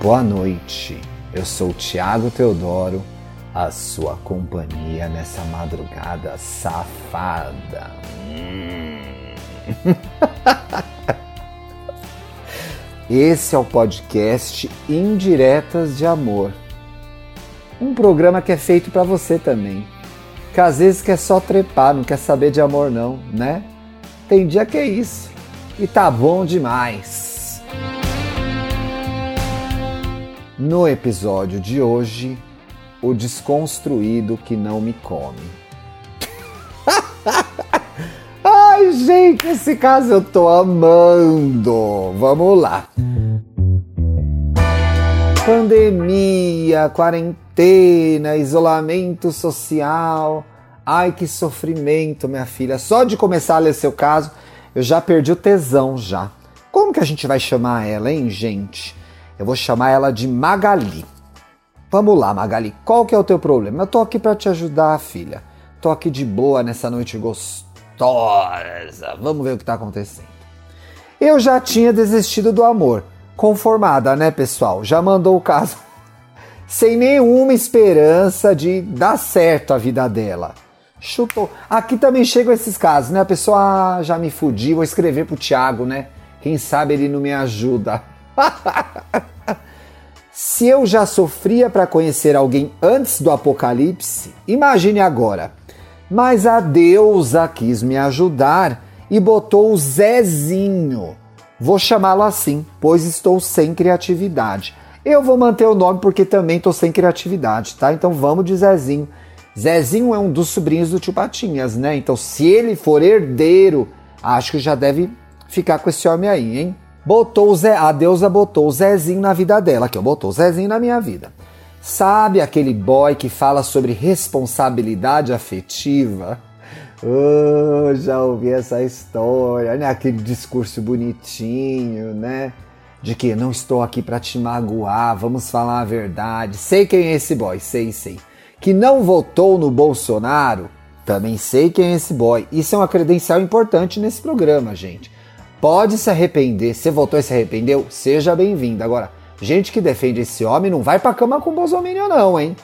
Boa noite. Eu sou Tiago Teodoro, a sua companhia nessa madrugada safada. Hum. Esse é o podcast Indiretas de Amor. Um programa que é feito para você também. Que às vezes quer só trepar, não quer saber de amor não, né? Tem dia que é isso. E tá bom demais. No episódio de hoje, o desconstruído que não me come. Ai, gente, esse caso eu tô amando. Vamos lá. Pandemia, quarentena, isolamento social. Ai, que sofrimento, minha filha. Só de começar a ler seu caso, eu já perdi o tesão já. Como que a gente vai chamar ela, hein, gente? Eu vou chamar ela de Magali. Vamos lá, Magali. Qual que é o teu problema? Eu tô aqui para te ajudar, filha. Tô aqui de boa nessa noite gostosa. Vamos ver o que está acontecendo. Eu já tinha desistido do amor. Conformada, né, pessoal? Já mandou o caso sem nenhuma esperança de dar certo a vida dela. Chutou. Aqui também chegam esses casos, né? A pessoa ah, já me fudi, vou escrever pro Thiago, né? Quem sabe ele não me ajuda. Se eu já sofria para conhecer alguém antes do apocalipse, imagine agora. Mas a deusa quis me ajudar e botou o Zezinho. Vou chamá-lo assim, pois estou sem criatividade. Eu vou manter o nome porque também estou sem criatividade, tá? Então vamos de Zezinho. Zezinho é um dos sobrinhos do tio Patinhas, né? Então se ele for herdeiro, acho que já deve ficar com esse homem aí, hein? Botou Zé, a deusa botou o Zezinho na vida dela, que eu botou o Zezinho na minha vida. Sabe aquele boy que fala sobre responsabilidade afetiva? Oh, já ouvi essa história, né? Aquele discurso bonitinho, né? De que não estou aqui para te magoar, vamos falar a verdade. Sei quem é esse boy, sei, sei. Que não votou no Bolsonaro, também sei quem é esse boy. Isso é uma credencial importante nesse programa, gente. Pode se arrepender. Se votou e se arrependeu, seja bem-vindo. Agora, Gente que defende esse homem não vai pra cama com o Bolsonaro, não, hein?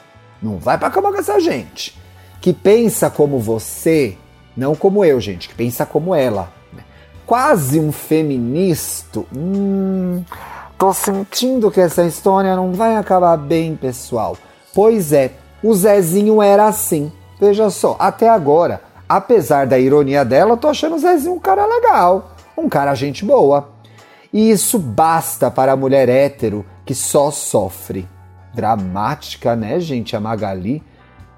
Não vai pra cama com essa gente. Que pensa como você, não como eu, gente, que pensa como ela. Quase um feminista. Hum, tô sentindo que essa história não vai acabar bem, pessoal. Pois é, o Zezinho era assim. Veja só, até agora, apesar da ironia dela, tô achando o Zezinho um cara legal, um cara gente boa. E isso basta para a mulher hétero que só sofre. Dramática, né, gente? A Magali.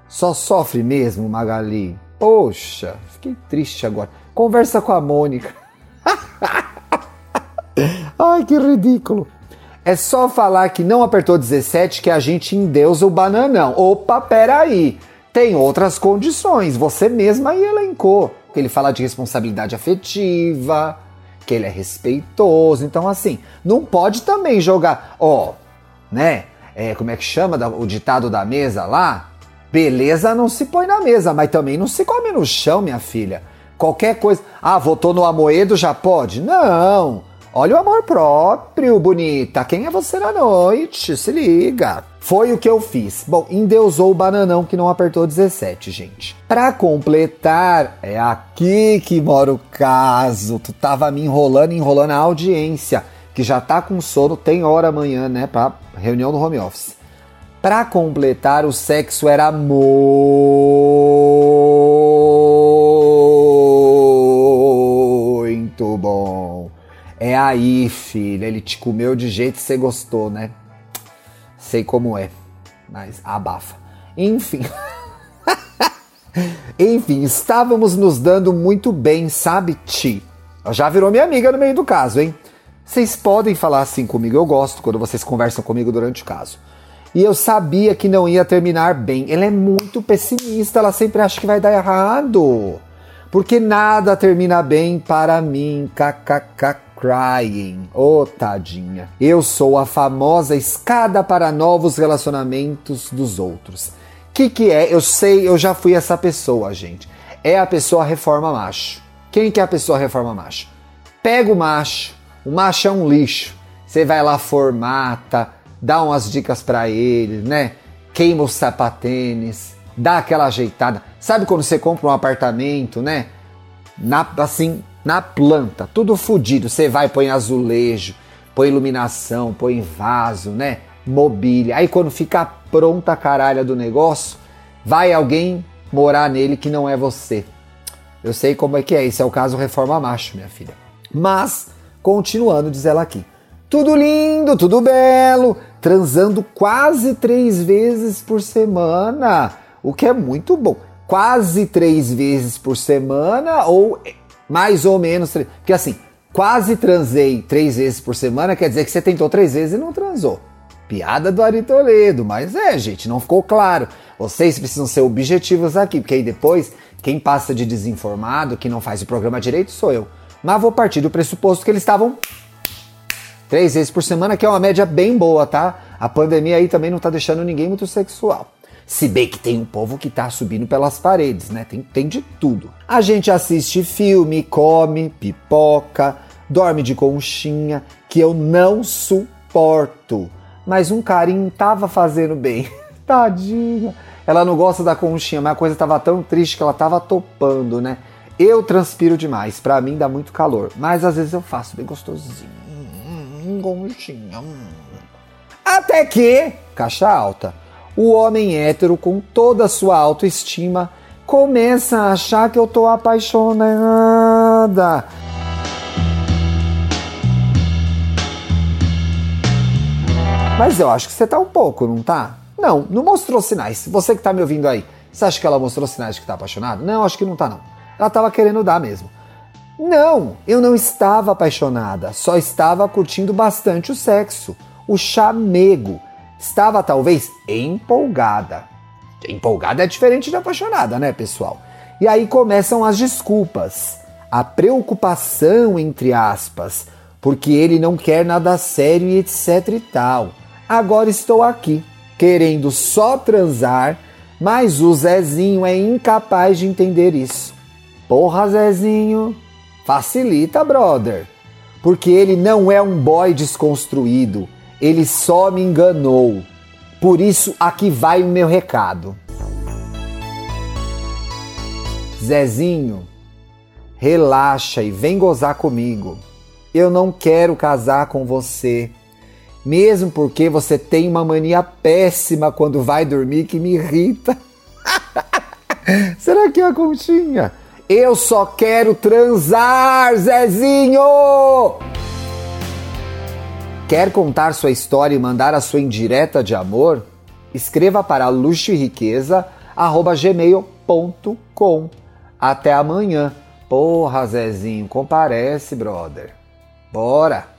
Só sofre mesmo, Magali. Poxa, fiquei triste agora. Conversa com a Mônica. Ai, que ridículo. É só falar que não apertou 17 que a gente endeusa o bananão. Opa, peraí. Tem outras condições. Você mesma aí elencou. Ele fala de responsabilidade afetiva, que ele é respeitoso. Então, assim, não pode também jogar, ó, né? É, como é que chama o ditado da mesa lá? Beleza não se põe na mesa, mas também não se come no chão, minha filha. Qualquer coisa. Ah, votou no Amoedo, já pode? Não. Olha o amor próprio, bonita. Quem é você na noite? Se liga. Foi o que eu fiz. Bom, endeusou o bananão que não apertou 17, gente. Para completar, é aqui que mora o caso. Tu tava me enrolando, enrolando a audiência, que já tá com sono, tem hora amanhã, né, pra reunião do home office. Para completar, o sexo era muito aí, filha, ele te comeu de jeito que você gostou, né? Sei como é, mas abafa. Enfim. Enfim, estávamos nos dando muito bem, sabe, Ti? Já virou minha amiga no meio do caso, hein? Vocês podem falar assim comigo, eu gosto quando vocês conversam comigo durante o caso. E eu sabia que não ia terminar bem. Ela é muito pessimista, ela sempre acha que vai dar errado. Porque nada termina bem para mim. KKK crying. Ô, oh, tadinha. Eu sou a famosa escada para novos relacionamentos dos outros. Que que é? Eu sei, eu já fui essa pessoa, gente. É a pessoa reforma macho. Quem que é a pessoa reforma macho? Pega o macho. O macho é um lixo. Você vai lá, formata, dá umas dicas para ele, né? Queima os sapatênis, dá aquela ajeitada. Sabe quando você compra um apartamento, né? Na, assim, na planta, tudo fodido. Você vai, põe azulejo, põe iluminação, põe vaso, né? Mobília. Aí quando fica pronta a caralha do negócio, vai alguém morar nele que não é você. Eu sei como é que é, esse é o caso reforma macho, minha filha. Mas, continuando, diz ela aqui. Tudo lindo, tudo belo, transando quase três vezes por semana, o que é muito bom. Quase três vezes por semana ou mais ou menos. Porque assim, quase transei três vezes por semana quer dizer que você tentou três vezes e não transou. Piada do Ari Toledo, mas é, gente, não ficou claro. Vocês precisam ser objetivos aqui, porque aí depois quem passa de desinformado, que não faz o programa direito, sou eu. Mas vou partir do pressuposto que eles estavam Três vezes por semana, que é uma média bem boa, tá? A pandemia aí também não tá deixando ninguém muito sexual. Se bem que tem um povo que tá subindo pelas paredes, né? Tem, tem de tudo. A gente assiste filme, come, pipoca, dorme de conchinha, que eu não suporto. Mas um carinho tava fazendo bem. Tadinha. Ela não gosta da conchinha, mas a coisa tava tão triste que ela tava topando, né? Eu transpiro demais, para mim dá muito calor, mas às vezes eu faço bem gostosinho conchinha. Até que, caixa alta, o homem hétero, com toda a sua autoestima, começa a achar que eu tô apaixonada. Mas eu acho que você tá um pouco, não tá? Não, não mostrou sinais. Você que tá me ouvindo aí, você acha que ela mostrou sinais de que tá apaixonada? Não, acho que não tá não. Ela tava querendo dar mesmo. Não, eu não estava apaixonada, só estava curtindo bastante o sexo, o chamego. Estava talvez empolgada. Empolgada é diferente de apaixonada, né, pessoal? E aí começam as desculpas, a preocupação, entre aspas, porque ele não quer nada sério e etc e tal. Agora estou aqui, querendo só transar, mas o Zezinho é incapaz de entender isso. Porra, Zezinho, Facilita, brother. Porque ele não é um boy desconstruído. Ele só me enganou. Por isso, aqui vai o meu recado. Zezinho, relaxa e vem gozar comigo. Eu não quero casar com você. Mesmo porque você tem uma mania péssima quando vai dormir que me irrita. Será que é a conchinha? Eu só quero transar, Zezinho! Quer contar sua história e mandar a sua indireta de amor? Escreva para luxo e. Até amanhã. Porra, Zezinho, comparece, brother. Bora!